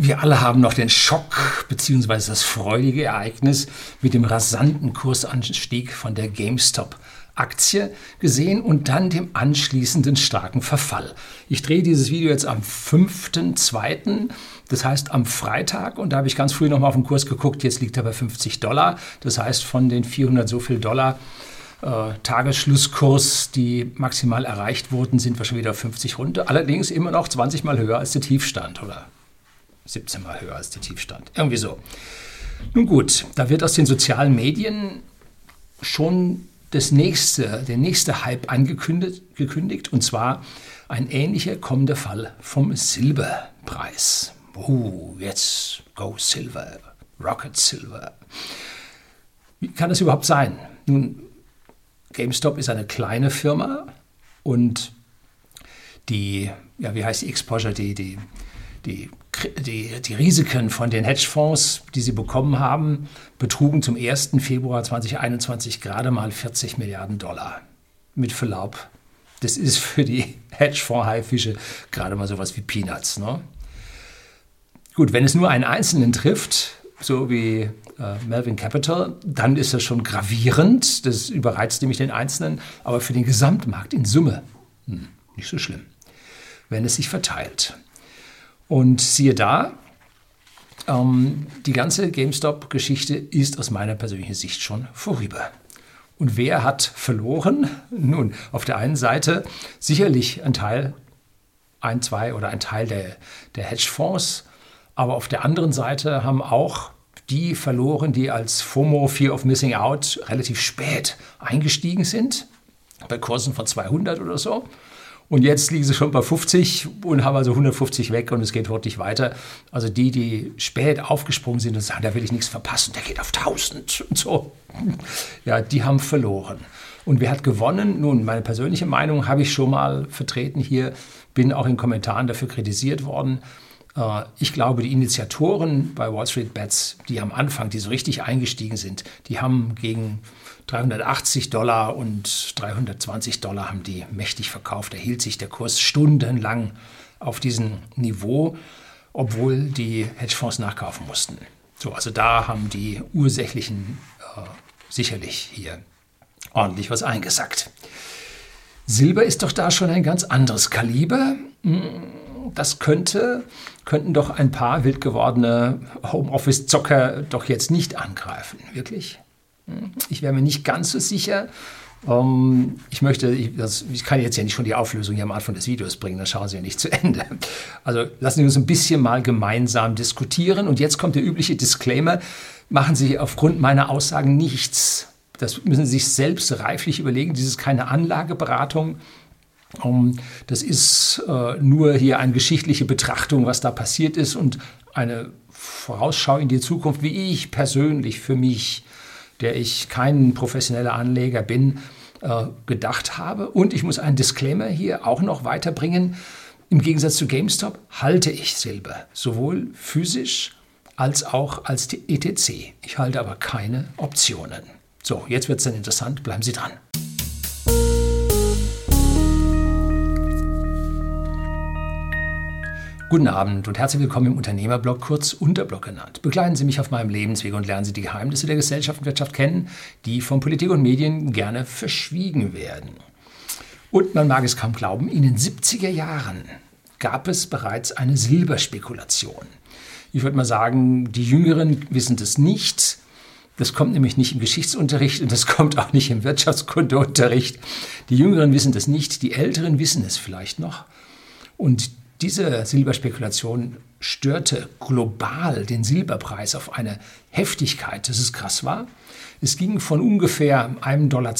Wir alle haben noch den Schock bzw. das freudige Ereignis mit dem rasanten Kursanstieg von der GameStop-Aktie gesehen und dann dem anschließenden starken Verfall. Ich drehe dieses Video jetzt am 5.2., das heißt am Freitag und da habe ich ganz früh nochmal auf den Kurs geguckt, jetzt liegt er bei 50 Dollar, das heißt von den 400 so viel Dollar äh, Tagesschlusskurs, die maximal erreicht wurden, sind wir schon wieder auf 50 runter. Allerdings immer noch 20 Mal höher als der Tiefstand oder 17 Mal höher als der Tiefstand. Irgendwie so. Nun gut, da wird aus den sozialen Medien schon das nächste, der nächste Hype angekündigt, gekündigt, und zwar ein ähnlicher kommender Fall vom Silberpreis. Oh, jetzt go Silver, Rocket Silver. Wie kann das überhaupt sein? Nun, GameStop ist eine kleine Firma und die, ja, wie heißt die Exposure, die, die, die, die, die Risiken von den Hedgefonds, die sie bekommen haben, betrugen zum 1. Februar 2021 gerade mal 40 Milliarden Dollar. Mit Verlaub. Das ist für die Hedgefonds-Haifische gerade mal sowas wie Peanuts. Ne? Gut, wenn es nur einen Einzelnen trifft, so wie äh, Melvin Capital, dann ist das schon gravierend. Das überreizt nämlich den Einzelnen. Aber für den Gesamtmarkt in Summe hm, nicht so schlimm, wenn es sich verteilt. Und siehe da, ähm, die ganze GameStop-Geschichte ist aus meiner persönlichen Sicht schon vorüber. Und wer hat verloren? Nun, auf der einen Seite sicherlich ein Teil, ein, zwei oder ein Teil der, der Hedgefonds, aber auf der anderen Seite haben auch die verloren, die als FOMO, Fear of Missing Out, relativ spät eingestiegen sind, bei Kursen von 200 oder so. Und jetzt liegen sie schon bei 50 und haben also 150 weg und es geht wirklich weiter. Also die, die spät aufgesprungen sind und sagen, da will ich nichts verpassen, der geht auf 1000 und so. Ja, die haben verloren. Und wer hat gewonnen? Nun, meine persönliche Meinung habe ich schon mal vertreten hier, bin auch in Kommentaren dafür kritisiert worden. Äh, ich glaube, die Initiatoren bei Wall Street Bets, die am Anfang, die so richtig eingestiegen sind, die haben gegen 380 Dollar und 320 Dollar haben die mächtig verkauft. Da hielt sich der Kurs stundenlang auf diesem Niveau, obwohl die Hedgefonds nachkaufen mussten. So, also da haben die Ursächlichen äh, sicherlich hier ordentlich was eingesackt. Silber ist doch da schon ein ganz anderes Kaliber. Hm, das könnte, könnten doch ein paar wild gewordene Homeoffice-Zocker doch jetzt nicht angreifen, wirklich? Ich wäre mir nicht ganz so sicher. Um, ähm, ich möchte, ich, das, ich, kann jetzt ja nicht schon die Auflösung hier am Anfang des Videos bringen, dann schauen Sie ja nicht zu Ende. Also lassen Sie uns ein bisschen mal gemeinsam diskutieren. Und jetzt kommt der übliche Disclaimer, machen Sie aufgrund meiner Aussagen nichts. Das müssen Sie sich selbst reiflich überlegen. Dies ist keine Anlageberatung. Um, ähm, das ist uh, nur hier eine geschichtliche Betrachtung, was da passiert ist und eine Vorausschau in die Zukunft, wie ich persönlich für mich der ich kein professioneller Anleger bin, äh, gedacht habe. Und ich muss einen Disclaimer hier auch noch weiterbringen. Im Gegensatz zu GameStop halte ich Silber, sowohl physisch als auch als ETC. Ich halte aber keine Optionen. So, jetzt wird es dann interessant. Bleiben Sie dran. Guten Abend und herzlich willkommen im Unternehmerblog, kurz Unterblog genannt. Begleiten Sie mich auf meinem Lebensweg und lernen Sie die Geheimnisse der Gesellschaft und Wirtschaft kennen, die von Politik und Medien gerne verschwiegen werden. Und man mag es kaum glauben, in den 70er Jahren gab es bereits eine Silberspekulation. Ich würde mal sagen, die Jüngeren wissen das nicht. Das kommt nämlich nicht im Geschichtsunterricht und das kommt auch nicht im Wirtschaftskundeunterricht. Die Jüngeren wissen das nicht, die Älteren wissen es vielleicht noch. Und diese Silberspekulation störte global den Silberpreis auf eine Heftigkeit, dass es krass war. Es ging von ungefähr 1,20 Dollar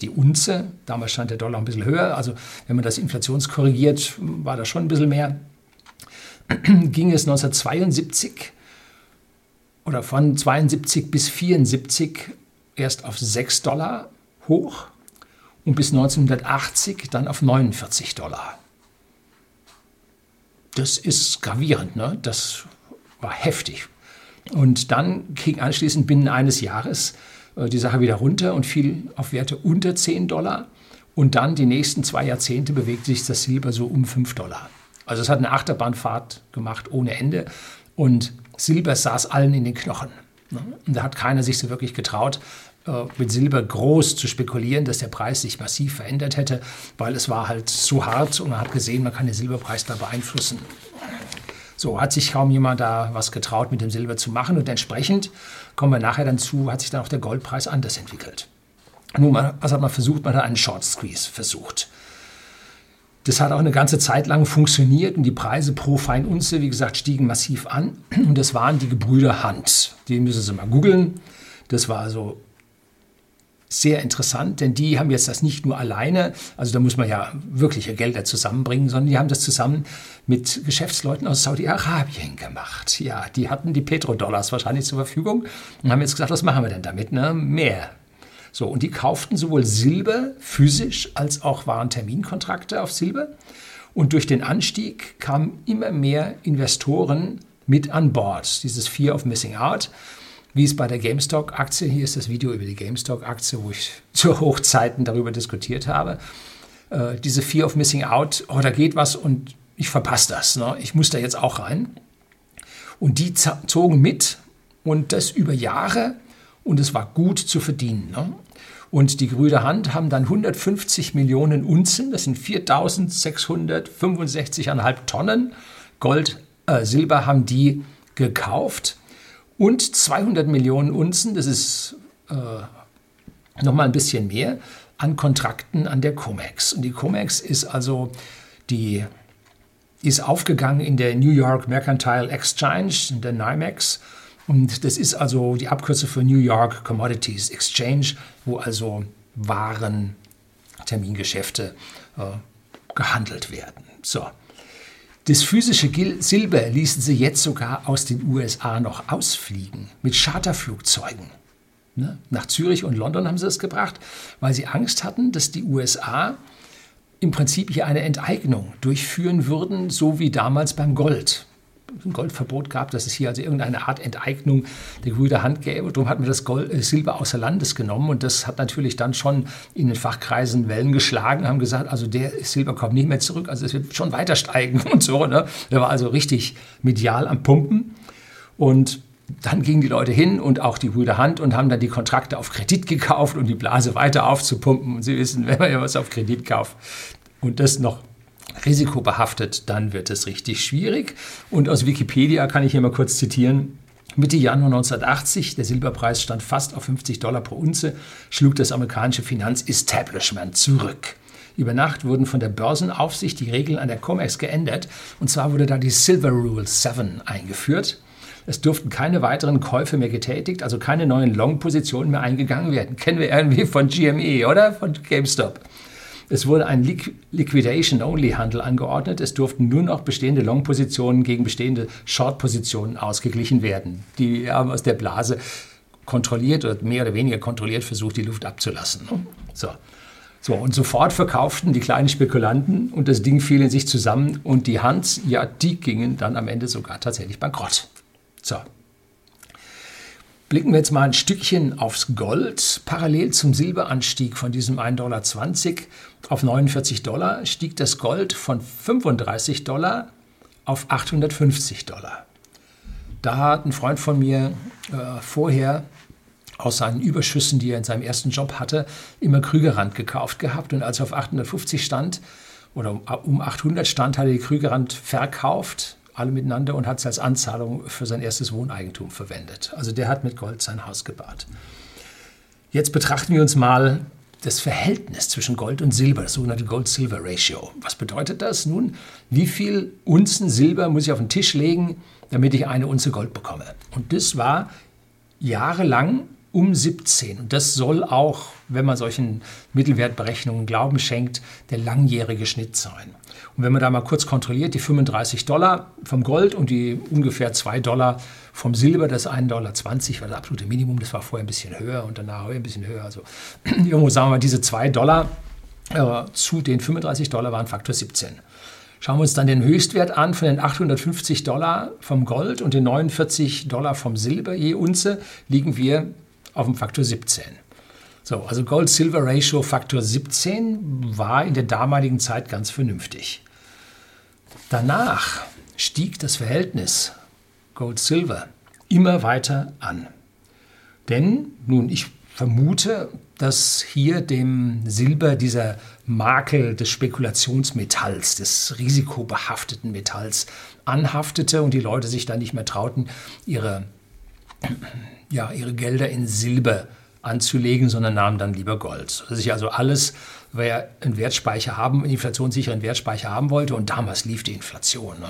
die Unze, damals stand der Dollar ein bisschen höher, also wenn man das inflationskorrigiert, war das schon ein bisschen mehr, ging es 1972 oder von 72 bis 74 erst auf 6 Dollar hoch und bis 1980 dann auf 49 Dollar das ist gravierend, ne? das war heftig. Und dann ging anschließend binnen eines Jahres äh, die Sache wieder runter und fiel auf Werte unter 10 Dollar. Und dann die nächsten zwei Jahrzehnte bewegte sich das Silber so um 5 Dollar. Also es hat eine Achterbahnfahrt gemacht ohne Ende. und Silber saß allen in den Knochen. Ne? Und da hat keiner sich so wirklich getraut, mit Silber groß zu spekulieren, dass der Preis sich massiv verändert hätte, weil es war halt zu hart und man hat gesehen, man kann den Silberpreis da beeinflussen. So hat sich kaum jemand da was getraut, mit dem Silber zu machen und entsprechend, kommen wir nachher dann zu, hat sich dann auch der Goldpreis anders entwickelt. Nun, was hat man versucht? Man hat einen Short Squeeze versucht. Das hat auch eine ganze Zeit lang funktioniert und die Preise pro Feinunze, wie gesagt, stiegen massiv an. Und das waren die Gebrüder Hand. Die müssen Sie mal googeln. Das war also sehr interessant, denn die haben jetzt das nicht nur alleine, also da muss man ja wirkliche Gelder zusammenbringen, sondern die haben das zusammen mit Geschäftsleuten aus Saudi-Arabien gemacht. Ja, die hatten die Petrodollars wahrscheinlich zur Verfügung und haben jetzt gesagt, was machen wir denn damit? Ne? Mehr. So, und die kauften sowohl Silber physisch als auch waren Terminkontrakte auf Silber. Und durch den Anstieg kamen immer mehr Investoren mit an Bord. Dieses Fear of Missing Out wie es bei der GameStop-Aktie, hier ist das Video über die GameStop-Aktie, wo ich zu Hochzeiten darüber diskutiert habe, äh, diese Fear of Missing Out, oh, da geht was und ich verpasse das, ne? ich muss da jetzt auch rein. Und die zogen mit und das über Jahre und es war gut zu verdienen. Ne? Und die Brüder Hand haben dann 150 Millionen Unzen, das sind 4.665,5 Tonnen Gold, äh, Silber haben die gekauft und 200 Millionen Unzen, das ist äh, nochmal ein bisschen mehr, an Kontrakten an der COMEX. Und die COMEX ist also die ist aufgegangen in der New York Mercantile Exchange, in der NYMEX. Und das ist also die Abkürzung für New York Commodities Exchange, wo also Waren, Termingeschäfte äh, gehandelt werden. So. Das physische Silber ließen sie jetzt sogar aus den USA noch ausfliegen mit Charterflugzeugen. Ne? Nach Zürich und London haben sie es gebracht, weil sie Angst hatten, dass die USA im Prinzip hier eine Enteignung durchführen würden, so wie damals beim Gold ein Goldverbot gab, dass es hier also irgendeine Art Enteignung der Brüder Hand gäbe. Darum hat man das Gold, äh, Silber außer Landes genommen und das hat natürlich dann schon in den Fachkreisen Wellen geschlagen, haben gesagt, also der Silber kommt nicht mehr zurück, also es wird schon weiter steigen und so. Ne? Der war also richtig medial am Pumpen und dann gingen die Leute hin und auch die Brüder Hand und haben dann die Kontrakte auf Kredit gekauft, um die Blase weiter aufzupumpen. Und Sie wissen, wenn man ja was auf Kredit kauft und das noch risikobehaftet, dann wird es richtig schwierig. Und aus Wikipedia kann ich hier mal kurz zitieren. Mitte Januar 1980, der Silberpreis stand fast auf 50 Dollar pro Unze, schlug das amerikanische Finanzestablishment zurück. Über Nacht wurden von der Börsenaufsicht die Regeln an der COMEX geändert. Und zwar wurde da die Silver Rule 7 eingeführt. Es durften keine weiteren Käufe mehr getätigt, also keine neuen Long-Positionen mehr eingegangen werden. Kennen wir irgendwie von GME, oder? Von GameStop. Es wurde ein Liquidation-Only-Handel angeordnet. Es durften nur noch bestehende Long-Positionen gegen bestehende Short-Positionen ausgeglichen werden. Die haben aus der Blase kontrolliert oder mehr oder weniger kontrolliert versucht, die Luft abzulassen. So. So, und sofort verkauften die kleinen Spekulanten und das Ding fiel in sich zusammen und die Hans, ja, die gingen dann am Ende sogar tatsächlich bankrott. So, Blicken wir jetzt mal ein Stückchen aufs Gold. Parallel zum Silberanstieg von diesem 1,20 Dollar auf 49 Dollar stieg das Gold von 35 Dollar auf 850 Dollar. Da hat ein Freund von mir äh, vorher aus seinen Überschüssen, die er in seinem ersten Job hatte, immer Krügerrand gekauft gehabt. Und als er auf 850 stand oder um 800 stand, hat er die Krügerrand verkauft alle miteinander und hat es als Anzahlung für sein erstes Wohneigentum verwendet. Also der hat mit Gold sein Haus gebaut. Jetzt betrachten wir uns mal das Verhältnis zwischen Gold und Silber, das sogenannte Gold-Silver-Ratio. Was bedeutet das? Nun, wie viel Unzen Silber muss ich auf den Tisch legen, damit ich eine Unze Gold bekomme? Und das war jahrelang um 17. Und das soll auch, wenn man solchen Mittelwertberechnungen Glauben schenkt, der langjährige Schnitt sein. Und wenn man da mal kurz kontrolliert, die 35 Dollar vom Gold und die ungefähr 2 Dollar vom Silber, das 1,20 Dollar war das absolute Minimum, das war vorher ein bisschen höher und danach ein bisschen höher. Also irgendwo sagen wir mal, diese 2 Dollar äh, zu den 35 Dollar waren Faktor 17. Schauen wir uns dann den Höchstwert an von den 850 Dollar vom Gold und den 49 Dollar vom Silber je Unze, liegen wir auf dem Faktor 17. So, also Gold-Silver-Ratio Faktor 17 war in der damaligen Zeit ganz vernünftig. Danach stieg das Verhältnis Gold Silver immer weiter an. Denn, nun, ich vermute, dass hier dem Silber dieser Makel des Spekulationsmetalls, des risikobehafteten Metalls anhaftete und die Leute sich dann nicht mehr trauten, ihre, ja, ihre Gelder in Silber anzulegen, sondern nahmen dann lieber Gold. Dass ich also alles, wer einen Wertspeicher haben, einen inflationssicheren Wertspeicher haben wollte, und damals lief die Inflation. Ne?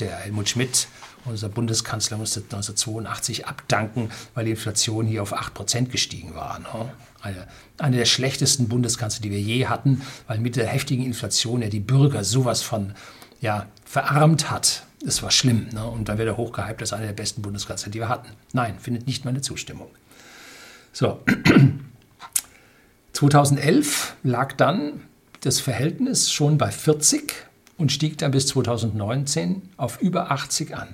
Der Helmut Schmidt unser Bundeskanzler musste 1982 abdanken, weil die Inflation hier auf 8% gestiegen war. Ne? Eine, eine der schlechtesten Bundeskanzler, die wir je hatten, weil mit der heftigen Inflation ja die Bürger sowas von ja, verarmt hat. Das war schlimm. Ne? Und dann wird er hochgehypt als einer der besten Bundeskanzler, die wir hatten. Nein, findet nicht meine Zustimmung. So. 2011 lag dann das Verhältnis schon bei 40 und stieg dann bis 2019 auf über 80 an.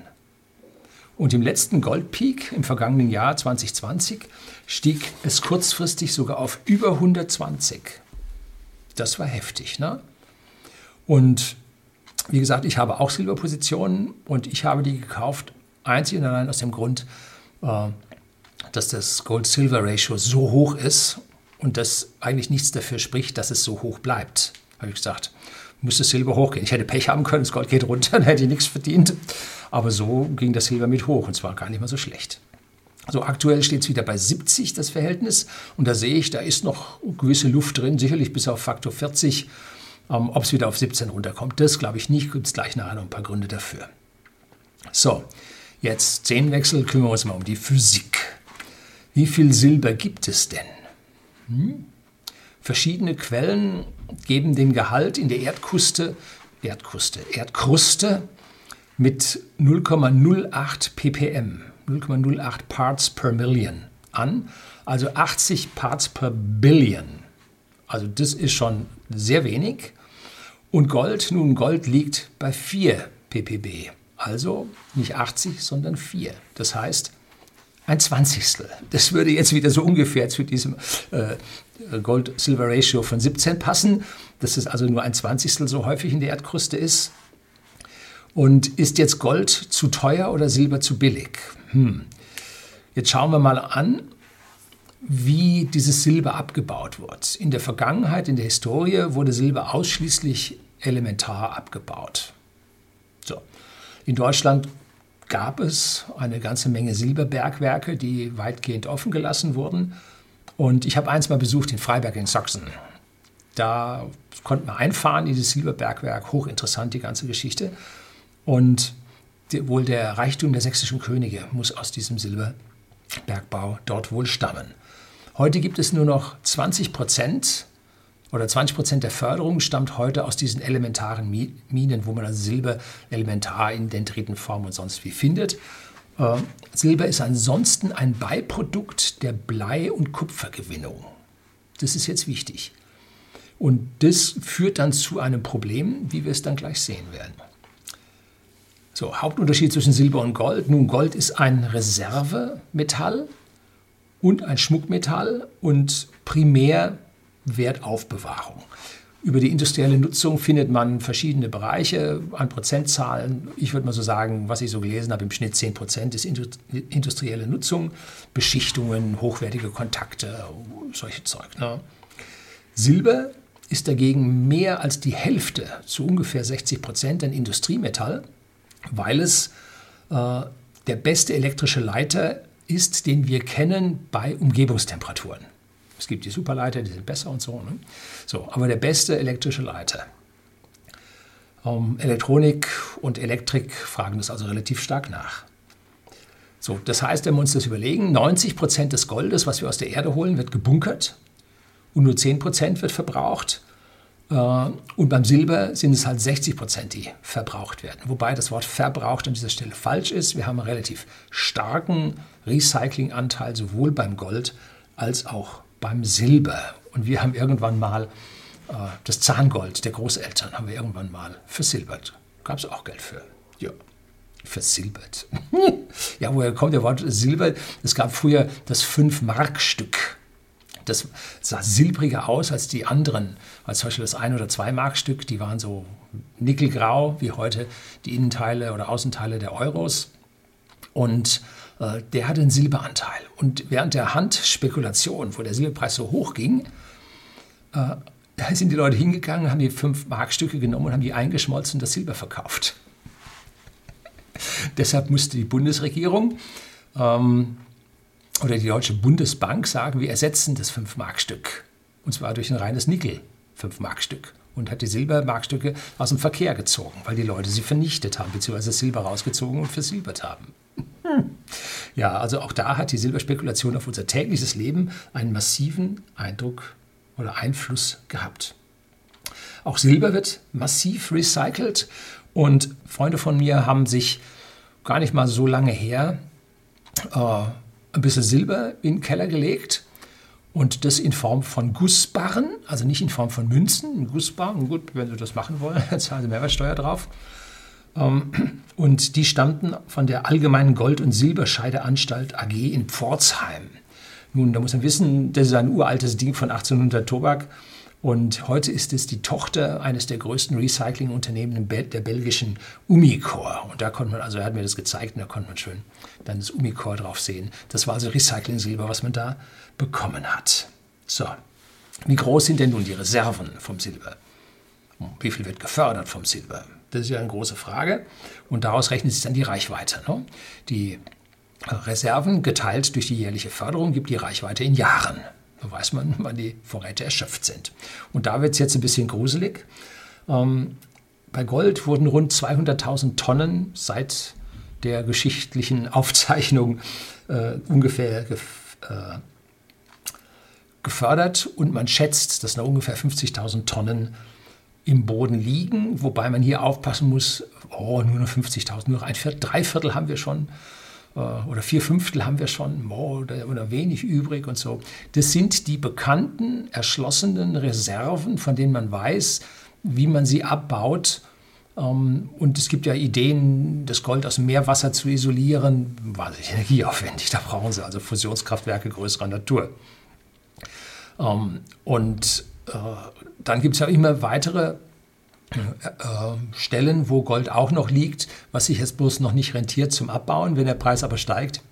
Und im letzten Goldpeak im vergangenen Jahr 2020 stieg es kurzfristig sogar auf über 120. Das war heftig. Ne? Und wie gesagt, ich habe auch Silberpositionen und ich habe die gekauft, einzig und allein aus dem Grund, äh, dass das Gold-Silver-Ratio so hoch ist und dass eigentlich nichts dafür spricht, dass es so hoch bleibt. Habe ich gesagt, müsste Silber hochgehen. Ich hätte Pech haben können, das Gold geht runter, dann hätte ich nichts verdient. Aber so ging das Silber mit hoch und zwar gar nicht mal so schlecht. Also aktuell steht es wieder bei 70, das Verhältnis. Und da sehe ich, da ist noch gewisse Luft drin, sicherlich bis auf Faktor 40. Ähm, Ob es wieder auf 17 runterkommt, das glaube ich nicht. Gibt es gleich nachher noch ein paar Gründe dafür. So, jetzt Themenwechsel, kümmern wir uns mal um die Physik. Wie viel Silber gibt es denn? Hm? Verschiedene Quellen geben den Gehalt in der Erdkruste, Erdkruste, Erdkruste mit 0,08 ppm, 0,08 Parts per Million an, also 80 Parts per Billion. Also das ist schon sehr wenig. Und Gold, nun Gold liegt bei 4 ppb, also nicht 80, sondern 4. Das heißt, ein Zwanzigstel. Das würde jetzt wieder so ungefähr zu diesem äh, Gold-Silver-Ratio von 17 passen, dass es also nur ein Zwanzigstel so häufig in der Erdkruste ist. Und ist jetzt Gold zu teuer oder Silber zu billig? Hm. Jetzt schauen wir mal an, wie dieses Silber abgebaut wird. In der Vergangenheit, in der Historie, wurde Silber ausschließlich elementar abgebaut. So. In Deutschland gab es eine ganze Menge Silberbergwerke, die weitgehend offen gelassen wurden. Und ich habe eins mal besucht in Freiberg in Sachsen. Da konnte man einfahren in dieses Silberbergwerk, hochinteressant die ganze Geschichte. Und die, wohl der Reichtum der sächsischen Könige muss aus diesem Silberbergbau dort wohl stammen. Heute gibt es nur noch 20 Prozent oder 20 Prozent der Förderung stammt heute aus diesen elementaren Minen, wo man das Silber elementar in Dendritenform und sonst wie findet. Äh, Silber ist ansonsten ein Beiprodukt der Blei- und Kupfergewinnung. Das ist jetzt wichtig. Und das führt dann zu einem Problem, wie wir es dann gleich sehen werden. So, Hauptunterschied zwischen Silber und Gold. Nun, Gold ist ein Reservemetall und ein Schmuckmetall und primär Wertaufbewahrung. Über die industrielle Nutzung findet man verschiedene Bereiche an Prozentzahlen. Ich würde mal so sagen, was ich so gelesen habe, im Schnitt 10 Prozent ist industrielle Nutzung, Beschichtungen, hochwertige Kontakte, solche Zeug. Ne? Silber ist dagegen mehr als die Hälfte, zu ungefähr 60 Prozent, ein Industriemetall weil es äh, der beste elektrische Leiter ist, den wir kennen bei Umgebungstemperaturen. Es gibt die Superleiter, die sind besser und so. Ne? So, aber der beste elektrische Leiter. Ähm, Elektronik und Elektrik fragen das also relativ stark nach. So, das heißt, wenn wir uns das überlegen, 90 Prozent des Goldes, was wir aus der Erde holen, wird gebunkert und nur 10 Prozent wird verbraucht. Äh, und beim Silber sind es halt 60 Prozent, die verbraucht werden. Wobei das Wort verbraucht an dieser Stelle falsch ist. Wir haben einen relativ starken Recyclinganteil sowohl beim Gold als auch beim Silber. Und wir haben irgendwann mal äh, das Zahngold der Großeltern haben wir irgendwann mal versilbert. Gab es auch Geld für. Ja, versilbert. ja, woher kommt der Wort Silber? Es gab früher das 5-Mark-Stück. Das sah silbriger aus als die anderen, als zum Beispiel das 1- oder 2-Mark-Stück. Die waren so nickelgrau, wie heute die Innenteile oder Außenteile der Euros. Und der hatte einen Silberanteil. Und während der Handspekulation, wo der Silberpreis so hoch ging, äh, da sind die Leute hingegangen, haben die fünf Markstücke genommen und haben die eingeschmolzen und das Silber verkauft. Deshalb musste die Bundesregierung ähm, oder die Deutsche Bundesbank sagen, wir ersetzen das 5-Markstück. Und zwar durch ein reines Nickel 5-Markstück. Und hat die Silbermarkstücke aus dem Verkehr gezogen, weil die Leute sie vernichtet haben, beziehungsweise Silber rausgezogen und versilbert haben. Ja, also auch da hat die Silberspekulation auf unser tägliches Leben einen massiven Eindruck oder Einfluss gehabt. Auch Silber wird massiv recycelt und Freunde von mir haben sich gar nicht mal so lange her äh, ein bisschen Silber in den Keller gelegt und das in Form von Gussbarren, also nicht in Form von Münzen, Gussbarren, gut, wenn Sie das machen wollen, zahlen Sie Mehrwertsteuer drauf. Ähm, und die stammten von der Allgemeinen Gold- und Silberscheideanstalt AG in Pforzheim. Nun, da muss man wissen, das ist ein uraltes Ding von 1800 Tobak. Und heute ist es die Tochter eines der größten Recyclingunternehmen der belgischen Umicore. Und da konnte man, also er hat mir das gezeigt, und da konnte man schön dann das Umicore drauf sehen. Das war also Recycling-Silber, was man da bekommen hat. So, wie groß sind denn nun die Reserven vom Silber? Wie viel wird gefördert vom Silber? Das ist ja eine große Frage. Und daraus rechnet sich dann die Reichweite. Ne? Die Reserven geteilt durch die jährliche Förderung gibt die Reichweite in Jahren. Da weiß man, wann die Vorräte erschöpft sind. Und da wird es jetzt ein bisschen gruselig. Ähm, bei Gold wurden rund 200.000 Tonnen seit der geschichtlichen Aufzeichnung äh, ungefähr gef äh, gefördert und man schätzt, dass noch ungefähr 50.000 Tonnen im Boden liegen, wobei man hier aufpassen muss, oh, nur noch 50.000, nur noch ein Viertel, drei Viertel haben wir schon äh, oder vier Fünftel haben wir schon oder, oder wenig übrig und so. Das sind die bekannten, erschlossenen Reserven, von denen man weiß, wie man sie abbaut. Ähm, und es gibt ja Ideen, das Gold aus dem Meerwasser zu isolieren. Wahnsinnig energieaufwendig. Da brauchen sie also Fusionskraftwerke größerer Natur. Ähm, und äh, dann gibt es ja immer weitere äh, Stellen, wo Gold auch noch liegt, was sich jetzt bloß noch nicht rentiert zum Abbauen. Wenn der Preis aber steigt,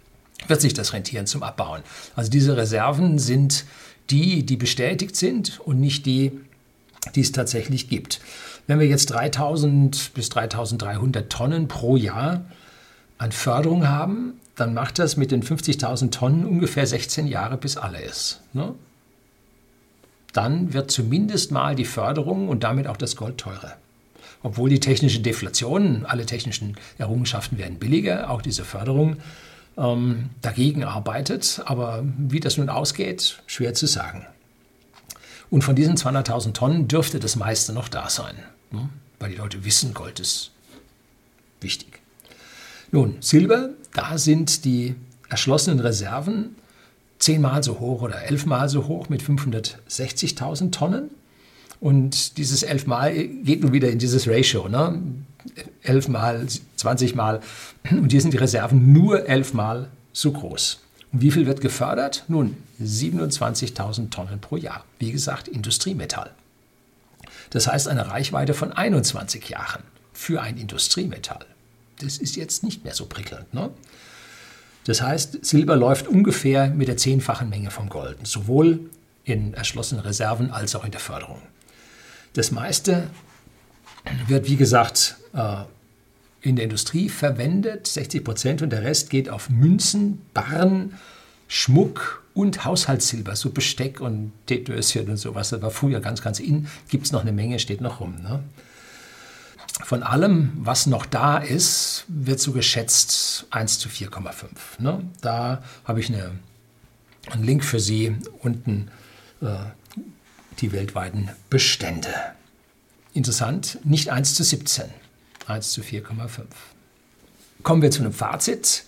wird sich das rentieren zum Abbauen. Also diese Reserven sind die, die bestätigt sind und nicht die, die es tatsächlich gibt. Wenn wir jetzt 3000 bis 3300 Tonnen pro Jahr an Förderung haben, dann macht das mit den 50.000 Tonnen ungefähr 16 Jahre, bis alle ist. Ne? Dann wird zumindest mal die Förderung und damit auch das Gold teurer. Obwohl die technische Deflation, alle technischen Errungenschaften werden billiger, auch diese Förderung ähm, dagegen arbeitet. Aber wie das nun ausgeht, schwer zu sagen. Und von diesen 200.000 Tonnen dürfte das meiste noch da sein, ne? weil die Leute wissen, Gold ist wichtig. Nun, Silber, da sind die erschlossenen Reserven zehnmal so hoch oder elfmal so hoch mit 560.000 Tonnen. Und dieses elfmal geht nun wieder in dieses Ratio, ne? elfmal, 20 Mal. Und hier sind die Reserven nur elfmal so groß. Und wie viel wird gefördert? Nun, 27.000 Tonnen pro Jahr. Wie gesagt, Industriemetall. Das heißt eine Reichweite von 21 Jahren für ein Industriemetall. Das ist jetzt nicht mehr so prickelnd. Ne? Das heißt, Silber läuft ungefähr mit der zehnfachen Menge vom Gold, sowohl in erschlossenen Reserven als auch in der Förderung. Das meiste wird, wie gesagt, äh, in der Industrie verwendet, 60 Prozent, und der Rest geht auf Münzen, Barren, Schmuck und Haushaltssilber, so Besteck und Teedöschen und sowas. Das war früher ganz, ganz in. Gibt es noch eine Menge, steht noch rum. Ne? Von allem, was noch da ist, wird so geschätzt 1 zu 4,5. Ne? Da habe ich eine, einen Link für Sie unten, äh, die weltweiten Bestände. Interessant, nicht 1 zu 17, 1 zu 4,5. Kommen wir zu einem Fazit.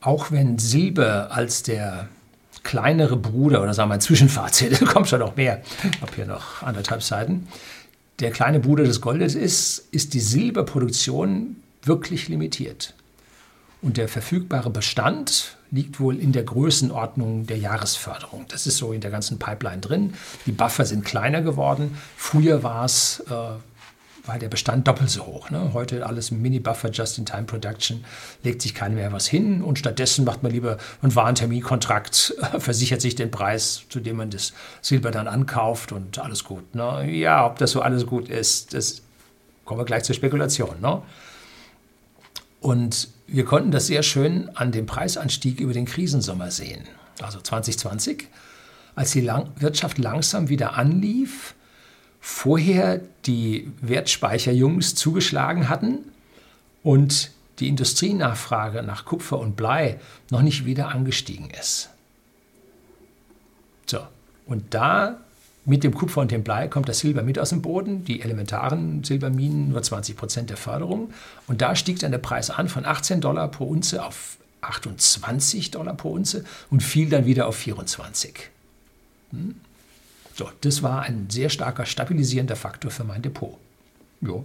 Auch wenn Silber als der kleinere Bruder oder sagen wir ein Zwischenfazit, da kommt schon noch mehr, ich habe hier noch anderthalb Seiten, der kleine Bruder des Goldes ist, ist die Silberproduktion wirklich limitiert. Und der verfügbare Bestand liegt wohl in der Größenordnung der Jahresförderung. Das ist so in der ganzen Pipeline drin. Die Buffer sind kleiner geworden. Früher war es, äh, war der Bestand doppelt so hoch. Ne? Heute alles Mini-Buffer, Just-in-Time-Production, legt sich keiner mehr was hin und stattdessen macht man lieber einen Warenterminkontrakt, versichert sich den Preis, zu dem man das Silber dann ankauft und alles gut. Ne? Ja, ob das so alles gut ist, das kommen wir gleich zur Spekulation. Ne? Und wir konnten das sehr schön an dem Preisanstieg über den Krisensommer sehen. Also 2020, als die Lang Wirtschaft langsam wieder anlief, vorher die Wertspeicherjungs zugeschlagen hatten und die Industrienachfrage nach Kupfer und Blei noch nicht wieder angestiegen ist. So, und da mit dem Kupfer und dem Blei kommt das Silber mit aus dem Boden, die elementaren Silberminen nur 20 Prozent der Förderung. Und da stieg dann der Preis an von 18 Dollar pro Unze auf 28 Dollar pro Unze und fiel dann wieder auf 24. Hm? So, das war ein sehr starker stabilisierender Faktor für mein Depot. Jo.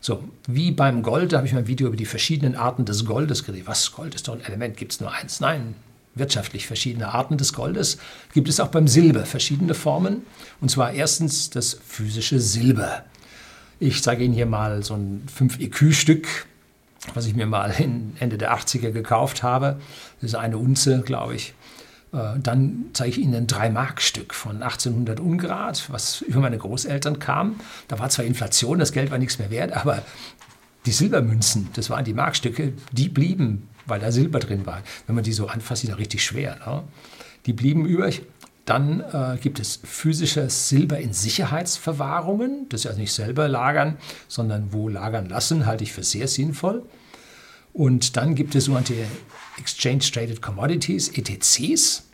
So, wie beim Gold, da habe ich mein Video über die verschiedenen Arten des Goldes gedreht. Was, Gold ist doch ein Element, gibt es nur eins? Nein, wirtschaftlich verschiedene Arten des Goldes. Gibt es auch beim Silber verschiedene Formen. Und zwar erstens das physische Silber. Ich zeige Ihnen hier mal so ein 5 EQ-Stück, was ich mir mal Ende der 80er gekauft habe. Das ist eine Unze, glaube ich. Äh, dann zeige ich Ihnen ein 3-Mark-Stück von 1800 Ungrad, was über meine Großeltern kam. Da war zwar Inflation, das Geld war nichts mehr wert, aber die Silbermünzen, das waren die Markstücke, die blieben, weil da Silber drin war. Wenn man die so anfasst, ist das richtig schwer. Ne? Die blieben übrig. Dann äh, gibt es physisches Silber in Sicherheitsverwahrungen. Das ist also nicht selber lagern, sondern wo lagern lassen, halte ich für sehr sinnvoll. Und dann gibt es sogenannte Exchange Traded Commodities, ETCs.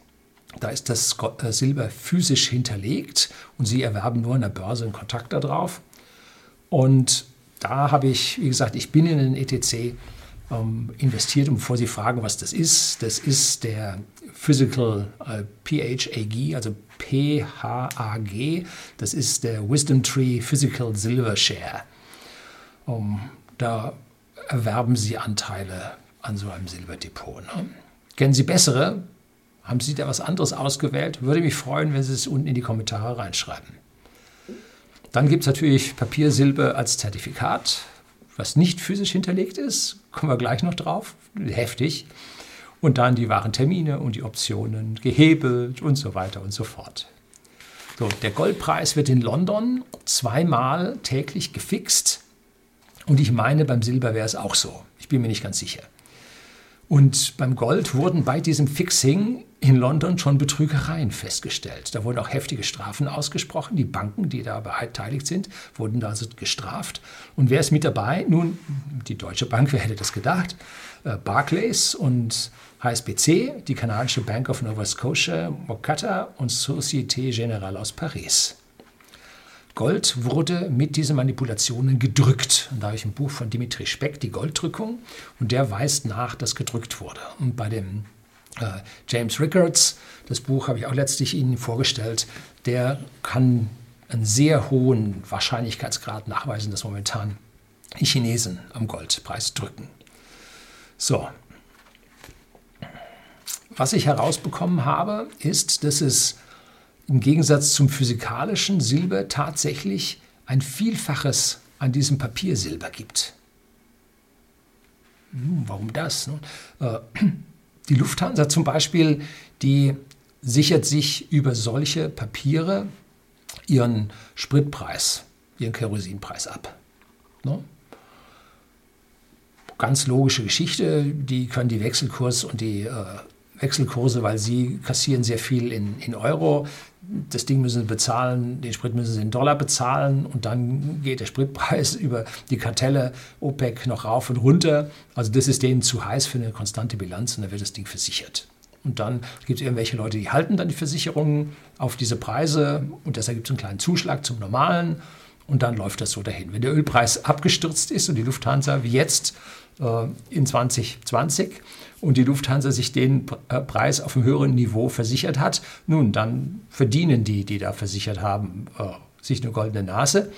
Da ist das äh, Silber physisch hinterlegt und Sie erwerben nur an der Börse einen Kontakt darauf. Und da habe ich, wie gesagt, ich bin in den ETC ähm, investiert und bevor Sie fragen, was das ist, das ist der Physical äh, PHAG, also PHAG, das ist der Wisdom Tree Physical Silver Share. Um, da erwerben Sie Anteile an so einem Silberdepot. Ne? Kennen Sie bessere? Haben Sie da was anderes ausgewählt? Würde mich freuen, wenn Sie es unten in die Kommentare reinschreiben. Dann gibt es natürlich Papiersilber als Zertifikat, was nicht physisch hinterlegt ist. Kommen wir gleich noch drauf. Heftig. Und dann die wahren Termine und die Optionen gehebelt und so weiter und so fort. So, der Goldpreis wird in London zweimal täglich gefixt und ich meine, beim Silber wäre es auch so. Ich bin mir nicht ganz sicher. Und beim Gold wurden bei diesem Fixing in London schon Betrügereien festgestellt. Da wurden auch heftige Strafen ausgesprochen. Die Banken, die da beteiligt sind, wurden da also gestraft. Und wer ist mit dabei? Nun, die Deutsche Bank, wer hätte das gedacht? Äh, Barclays und HSBC, die kanadische Bank of Nova Scotia, Mokata und Société Générale aus Paris. Gold wurde mit diesen Manipulationen gedrückt. Und da habe ich ein Buch von Dimitri Speck, die Golddrückung, und der weist nach, dass gedrückt wurde. Und bei dem äh, James Rickards, das Buch habe ich auch letztlich Ihnen vorgestellt, der kann einen sehr hohen Wahrscheinlichkeitsgrad nachweisen, dass momentan die Chinesen am Goldpreis drücken. So. Was ich herausbekommen habe, ist, dass es im Gegensatz zum physikalischen Silber tatsächlich ein Vielfaches an diesem Papiersilber gibt. Hm, warum das? Äh, die Lufthansa zum Beispiel, die sichert sich über solche Papiere ihren Spritpreis, ihren Kerosinpreis ab. Ganz logische Geschichte, die können die Wechselkurs und die äh, Wechselkurse, weil sie kassieren sehr viel in, in Euro. Das Ding müssen sie bezahlen, den Sprit müssen sie in Dollar bezahlen und dann geht der Spritpreis über die Kartelle OPEC noch rauf und runter. Also das ist denen zu heiß für eine konstante Bilanz und dann wird das Ding versichert. Und dann gibt es irgendwelche Leute, die halten dann die Versicherungen auf diese Preise und deshalb gibt es einen kleinen Zuschlag zum normalen und dann läuft das so dahin. Wenn der Ölpreis abgestürzt ist und die Lufthansa wie jetzt in 2020 und die Lufthansa sich den äh, Preis auf einem höheren Niveau versichert hat, nun, dann verdienen die, die da versichert haben, äh, sich eine goldene Nase.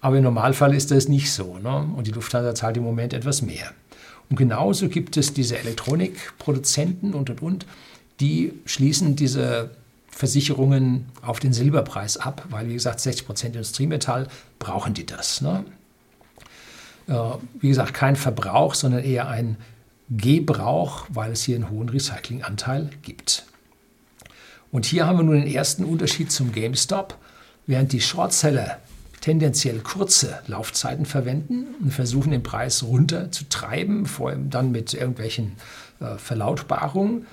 Aber im Normalfall ist das nicht so. Ne? Und die Lufthansa zahlt im Moment etwas mehr. Und genauso gibt es diese Elektronikproduzenten und und und, die schließen diese Versicherungen auf den Silberpreis ab, weil, wie gesagt, 60 Prozent Industriemetall brauchen die das. Ne? Äh, wie gesagt, kein Verbrauch, sondern eher ein Gebrauch, weil es hier einen hohen Recyclinganteil gibt. Und hier haben wir nun den ersten Unterschied zum GameStop. Während die Shortseller tendenziell kurze Laufzeiten verwenden und versuchen, den Preis runter zu treiben, vor allem dann mit irgendwelchen äh, Verlautbarungen,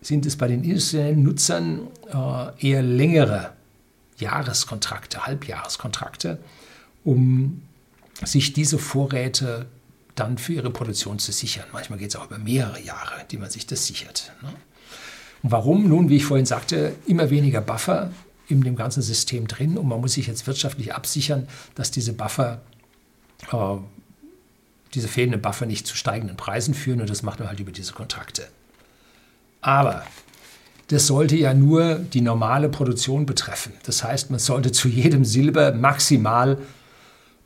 sind es bei den institutionellen Nutzern äh, eher längere Jahreskontrakte, Halbjahreskontrakte, um sich diese Vorräte dann für ihre Produktion zu sichern. Manchmal geht es auch über mehrere Jahre, die man sich das sichert. Ne? Warum? Nun, wie ich vorhin sagte, immer weniger Buffer in dem ganzen System drin und man muss sich jetzt wirtschaftlich absichern, dass diese Buffer, äh, diese fehlenden Buffer nicht zu steigenden Preisen führen und das macht man halt über diese Kontrakte. Aber das sollte ja nur die normale Produktion betreffen. Das heißt, man sollte zu jedem Silber maximal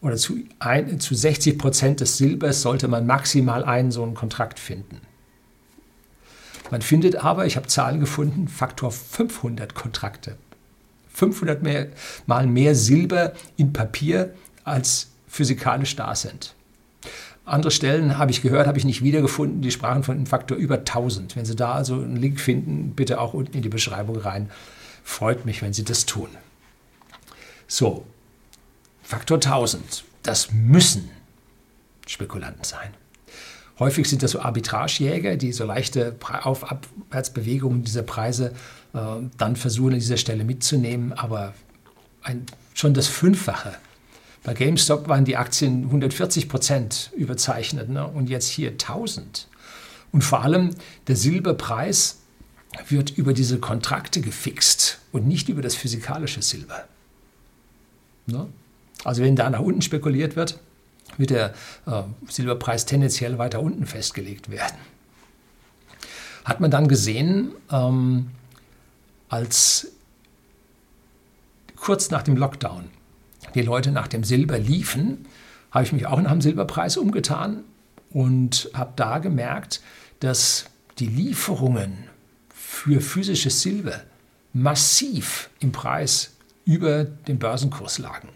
oder zu, ein, zu 60 Prozent des Silbers sollte man maximal einen so einen Kontrakt finden. Man findet aber, ich habe Zahlen gefunden, Faktor 500 Kontrakte 500 mehr, Mal mehr Silber in Papier als physikalisch da sind. Andere Stellen habe ich gehört, habe ich nicht wiedergefunden, die sprachen von einem Faktor über 1000. Wenn Sie da also einen Link finden, bitte auch unten in die Beschreibung rein. Freut mich, wenn Sie das tun. So, Faktor 1000. Das müssen Spekulanten sein. Häufig sind das so Arbitragejäger, die so leichte Auf- Abwärtsbewegungen dieser Preise äh, dann versuchen, an dieser Stelle mitzunehmen. Aber ein, schon das Fünffache. Bei GameStop waren die Aktien 140 Prozent überzeichnet ne? und jetzt hier 1000. Und vor allem der Silberpreis wird über diese Kontrakte gefixt und nicht über das physikalische Silber. Ne? Also wenn da nach unten spekuliert wird, wird der äh, Silberpreis tendenziell weiter unten festgelegt werden. Hat man dann gesehen, ähm, als kurz nach dem Lockdown die Leute nach dem Silber liefen, habe ich mich auch nach dem Silberpreis umgetan und habe da gemerkt, dass die Lieferungen für physisches Silber massiv im Preis über dem Börsenkurs lagen.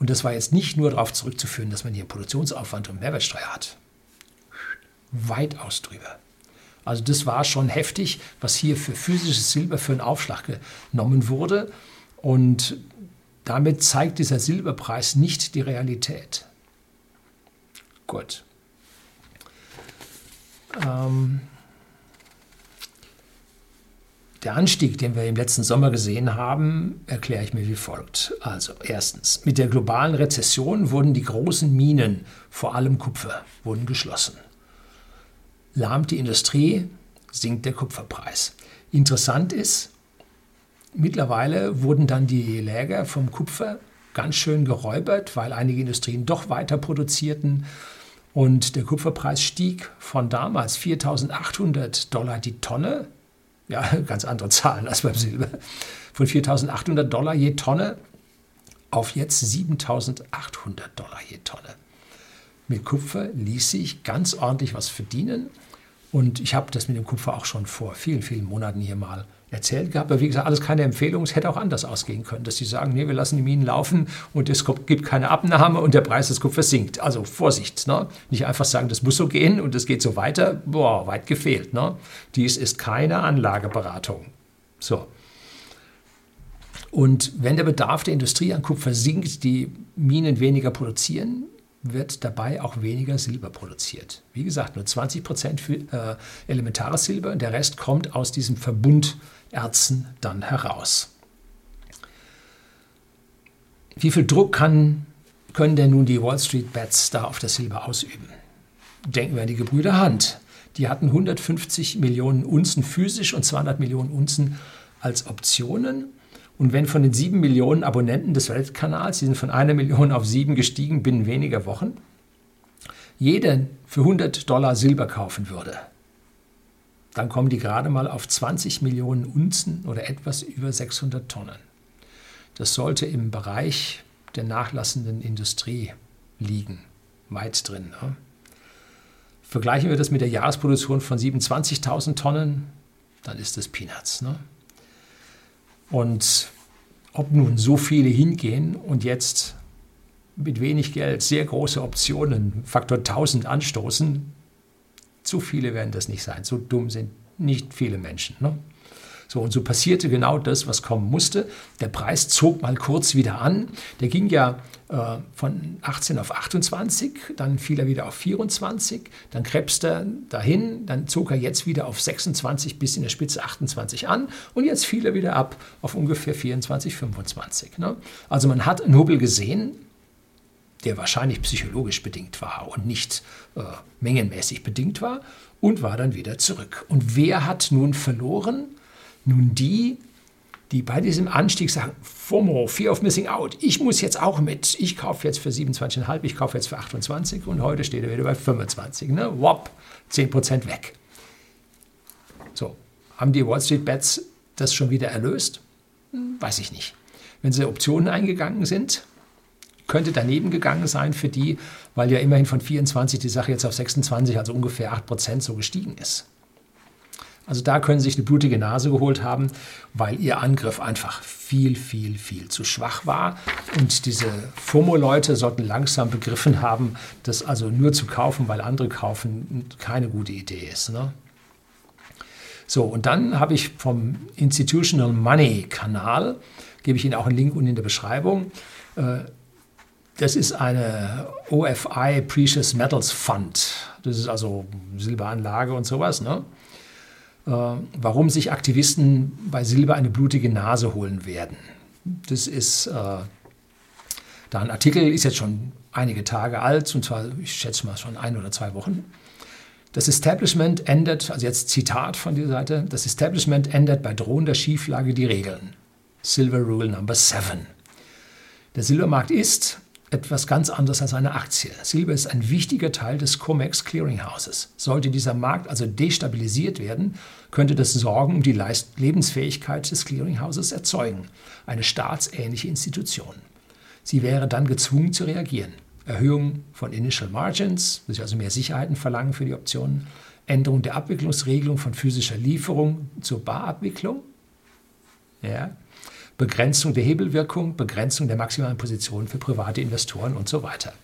Und das war jetzt nicht nur darauf zurückzuführen, dass man hier Produktionsaufwand und Mehrwertsteuer hat. Weitaus drüber. Also das war schon heftig, was hier für physisches Silber für einen Aufschlag genommen wurde. Und damit zeigt dieser Silberpreis nicht die Realität. Gut. Ähm, der Anstieg, den wir im letzten Sommer gesehen haben, erkläre ich mir wie folgt. Also erstens, mit der globalen Rezession wurden die großen Minen, vor allem Kupfer, wurden geschlossen. Lahmt die Industrie, sinkt der Kupferpreis. Interessant ist, mittlerweile wurden dann die Läger vom Kupfer ganz schön geräubert, weil einige Industrien doch weiter produzierten. Und der Kupferpreis stieg von damals 4.800 Dollar die Tonne ja, ganz andere Zahlen als beim Silber, von 4.800 Dollar je Tonne auf jetzt 7.800 Dollar je Tonne. Mit Kupfer ließ sich ganz ordentlich was verdienen. Und ich habe das mit dem Kupfer auch schon vor vielen, vielen Monaten hier mal erzählt gehabt. Aber wie gesagt, alles keine Empfehlung. Es hätte auch anders ausgehen können, dass sie sagen, nee, wir lassen die Minen laufen und es gibt keine Abnahme und der Preis des Kupfers sinkt. Also Vorsicht. Ne? Nicht einfach sagen, das muss so gehen und es geht so weiter. Boah, weit gefehlt. Ne? Dies ist keine Anlageberatung. So. Und wenn der Bedarf der Industrie an Kupfer sinkt, die Minen weniger produzieren, wird dabei auch weniger Silber produziert. Wie gesagt, nur 20 Prozent für äh, elementares Silber und der Rest kommt aus diesem Verbund Erzen dann heraus. Wie viel Druck kann, können denn nun die Wall Street Bets da auf das Silber ausüben? Denken wir an die Gebrüder Hunt. Die hatten 150 Millionen Unzen physisch und 200 Millionen Unzen als Optionen. Und wenn von den sieben Millionen Abonnenten des Weltkanals, die sind von einer Million auf sieben gestiegen binnen weniger Wochen, jeder für 100 Dollar Silber kaufen würde, dann kommen die gerade mal auf 20 Millionen Unzen oder etwas über 600 Tonnen. Das sollte im Bereich der nachlassenden Industrie liegen, weit drin. Ne? Vergleichen wir das mit der Jahresproduktion von 27.000 Tonnen, dann ist das Peanuts. Ne? Und ob nun so viele hingehen und jetzt mit wenig Geld sehr große Optionen, Faktor 1000 anstoßen, zu viele werden das nicht sein. So dumm sind nicht viele Menschen. Ne? So, und so passierte genau das, was kommen musste. Der Preis zog mal kurz wieder an. Der ging ja äh, von 18 auf 28, dann fiel er wieder auf 24, dann krebste er dahin, dann zog er jetzt wieder auf 26 bis in der Spitze 28 an und jetzt fiel er wieder ab auf ungefähr 24, 25. Ne? Also man hat einen Hubbel gesehen, der wahrscheinlich psychologisch bedingt war und nicht äh, mengenmäßig bedingt war und war dann wieder zurück. Und wer hat nun verloren? Nun die, die bei diesem Anstieg sagen, FOMO, Fear of Missing Out, ich muss jetzt auch mit, ich kaufe jetzt für 27,5, ich kaufe jetzt für 28 und heute steht er wieder bei 25. Ne? Wop, 10% weg. So, haben die Wall Street Bets das schon wieder erlöst? Hm, weiß ich nicht. Wenn sie Optionen eingegangen sind, könnte daneben gegangen sein für die, weil ja immerhin von 24 die Sache jetzt auf 26, also ungefähr 8% so gestiegen ist. Also da können Sie sich eine blutige Nase geholt haben, weil Ihr Angriff einfach viel, viel, viel zu schwach war. Und diese FOMO-Leute sollten langsam begriffen haben, dass also nur zu kaufen, weil andere kaufen, keine gute Idee ist. Ne? So, und dann habe ich vom Institutional Money Kanal, gebe ich Ihnen auch einen Link unten in der Beschreibung, äh, das ist eine OFI Precious Metals Fund. Das ist also Silberanlage und sowas. Ne? Äh, warum sich Aktivisten bei Silber eine blutige Nase holen werden. Das ist äh, da ein Artikel, ist jetzt schon einige Tage alt, und zwar, ich schätze mal, schon ein oder zwei Wochen. Das Establishment ändert, also jetzt Zitat von dieser Seite, das Establishment ändert bei drohender Schieflage die Regeln. Silver Rule Number 7. Der Silbermarkt ist, etwas ganz anderes als eine Aktie. Silber ist ein wichtiger Teil des COMEX Clearinghouses. Sollte dieser Markt also destabilisiert werden, könnte das Sorgen um die Lebensfähigkeit des Clearinghouses erzeugen, eine staatsähnliche Institution. Sie wäre dann gezwungen zu reagieren. Erhöhung von Initial Margins, das also mehr Sicherheiten verlangen für die Optionen, Änderung der Abwicklungsregelung von physischer Lieferung zur Barabwicklung, ja, Begrenzung der Hebelwirkung, Begrenzung der maximalen Position für private Investoren und so weiter.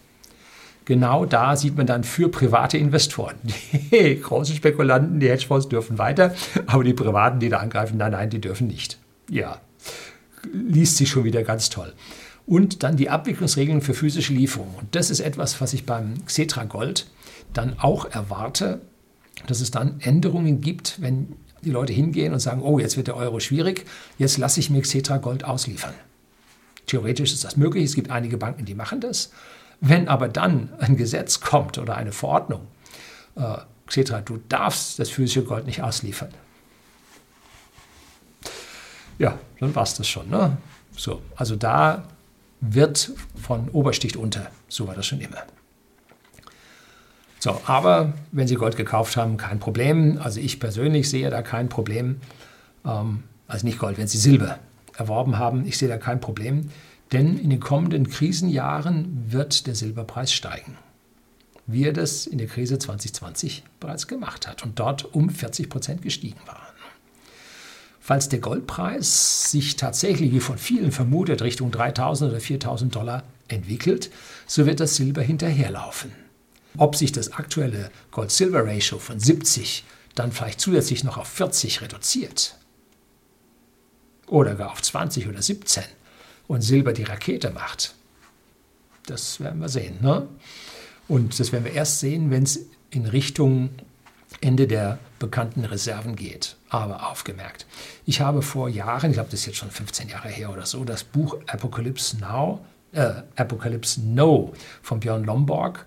Genau da sieht man dann für private Investoren. Die großen Spekulanten, die Hedgefonds dürfen weiter, aber die Privaten, die da angreifen, nein, nein, die dürfen nicht. Ja, liest sich schon wieder ganz toll. Und dann die Abwicklungsregeln für physische Lieferungen. Und das ist etwas, was ich beim Xetra Gold dann auch erwarte, dass es dann Änderungen gibt, wenn die Leute hingehen und sagen, oh, jetzt wird der Euro schwierig, jetzt lasse ich mir Xetra Gold ausliefern. Theoretisch ist das möglich, es gibt einige Banken, die machen das. Wenn aber dann ein Gesetz kommt oder eine Verordnung, äh, Xetra, du darfst das physische Gold nicht ausliefern. Ja, dann war es das schon. Ne? So, also da wird von Obersticht unter, so war das schon immer. So, aber wenn Sie Gold gekauft haben, kein Problem. Also ich persönlich sehe da kein Problem. Ähm, also nicht Gold, wenn Sie Silber erworben haben, ich sehe da kein Problem. Denn in den kommenden Krisenjahren wird der Silberpreis steigen. Wie er das in der Krise 2020 bereits gemacht hat und dort um 40 Prozent gestiegen war. Falls der Goldpreis sich tatsächlich, wie von vielen vermutet, Richtung 3000 oder 4000 Dollar entwickelt, so wird das Silber hinterherlaufen. Ob sich das aktuelle Gold-Silver-Ratio von 70 dann vielleicht zusätzlich noch auf 40 reduziert oder gar auf 20 oder 17 und Silber die Rakete macht, das werden wir sehen. Ne? Und das werden wir erst sehen, wenn es in Richtung Ende der bekannten Reserven geht. Aber aufgemerkt, ich habe vor Jahren, ich glaube, das ist jetzt schon 15 Jahre her oder so, das Buch Apocalypse Now, äh, Apocalypse No von Björn Lomborg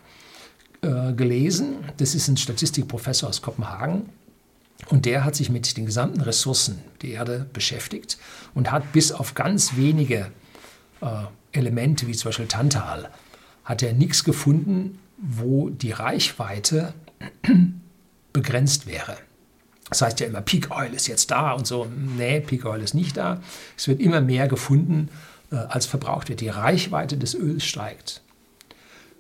äh, gelesen. Das ist ein Statistikprofessor aus Kopenhagen. Und der hat sich mit den gesamten Ressourcen der Erde beschäftigt und hat bis auf ganz wenige äh, Elemente, wie zum Beispiel Tantal, hat er nichts gefunden, wo die Reichweite begrenzt wäre. Das heißt ja immer, Peak Oil ist jetzt da und so. Nee, Peak Oil ist nicht da. Es wird immer mehr gefunden, äh, als verbraucht wird. Die Reichweite des Öls steigt.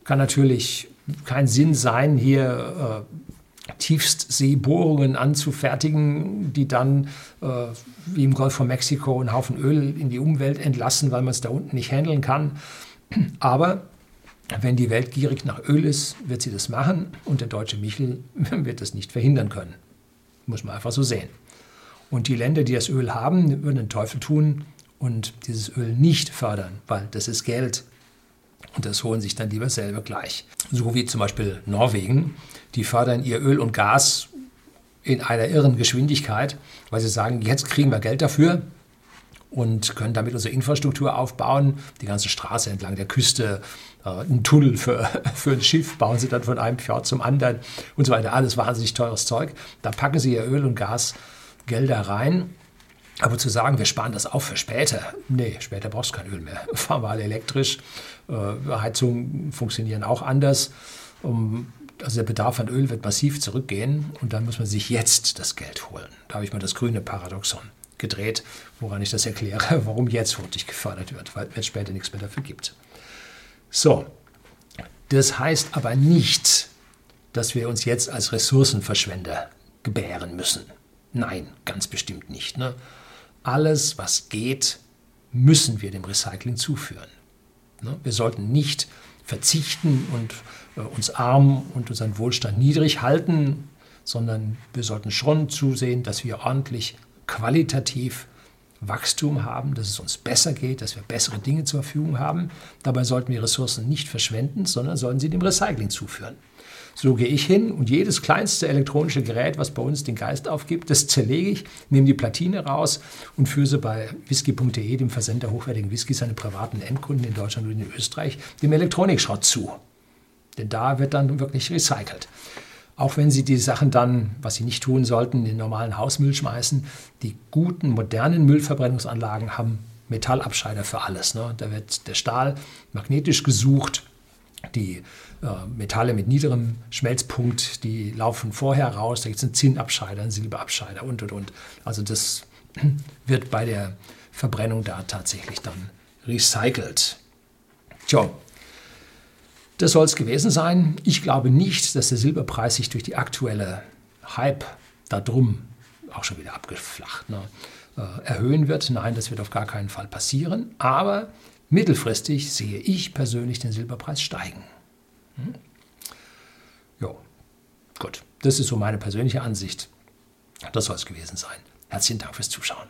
Kann natürlich kein Sinn sein, hier äh, Tiefstseebohrungen anzufertigen, die dann äh, wie im Golf von Mexiko einen Haufen Öl in die Umwelt entlassen, weil man es da unten nicht handeln kann. Aber wenn die Welt gierig nach Öl ist, wird sie das machen und der deutsche Michel wird das nicht verhindern können. Muss man einfach so sehen. Und die Länder, die das Öl haben, würden den Teufel tun und dieses Öl nicht fördern, weil das ist Geld. Und das holen sich dann lieber selber gleich. So wie zum Beispiel Norwegen, die fördern ihr Öl und Gas in einer irren Geschwindigkeit, weil sie sagen, jetzt kriegen wir Geld dafür und können damit unsere Infrastruktur aufbauen, die ganze Straße entlang der Küste, äh, einen Tunnel für, für ein Schiff bauen sie dann von einem Fjord zum anderen und so weiter. Alles wahnsinnig teures Zeug. Da packen sie ihr Öl und Gas Gelder rein. Aber zu sagen, wir sparen das auf für später, nee, später brauchst du kein Öl mehr. Wir alle elektrisch, Heizungen funktionieren auch anders. also der Bedarf an Öl wird massiv zurückgehen und dann muss man sich jetzt das Geld holen. Da habe ich mal das grüne Paradoxon gedreht, woran ich das erkläre, warum jetzt hurtig gefördert wird, weil es später nichts mehr dafür gibt. So, das heißt aber nicht, dass wir uns jetzt als Ressourcenverschwender gebären müssen. Nein, ganz bestimmt nicht. Ne? Alles, was geht, müssen wir dem Recycling zuführen. Ne? Wir sollten nicht verzichten und äh, uns arm und unseren Wohlstand niedrig halten, sondern wir sollten schon zusehen, dass wir ordentlich qualitativ Wachstum haben, dass es uns besser geht, dass wir bessere Dinge zur Verfügung haben. Dabei sollten wir Ressourcen nicht verschwenden, sondern sollten sie dem Recycling zuführen. So gehe ich hin und jedes kleinste elektronische Gerät, was bei uns den Geist aufgibt, das zerlege ich, nehme die Platine raus und führe sie bei whisky.de, dem Versender hochwertigen Whiskys, an privaten Endkunden in Deutschland und in Österreich, dem Elektronikschrott zu. Denn da wird dann wirklich recycelt. Auch wenn Sie die Sachen dann, was Sie nicht tun sollten, in den normalen Hausmüll schmeißen, die guten, modernen Müllverbrennungsanlagen haben Metallabscheider für alles. Ne? Da wird der Stahl magnetisch gesucht, die äh, Metalle mit niederem Schmelzpunkt, die laufen vorher raus. Da gibt es einen Zinnabscheider, einen Silberabscheider und und und. Also das wird bei der Verbrennung da tatsächlich dann recycelt. Tja, das soll es gewesen sein. Ich glaube nicht, dass der Silberpreis sich durch die aktuelle Hype darum auch schon wieder abgeflacht ne, äh, erhöhen wird. Nein, das wird auf gar keinen Fall passieren. Aber Mittelfristig sehe ich persönlich den Silberpreis steigen. Hm? Ja, gut. Das ist so meine persönliche Ansicht. Das soll es gewesen sein. Herzlichen Dank fürs Zuschauen.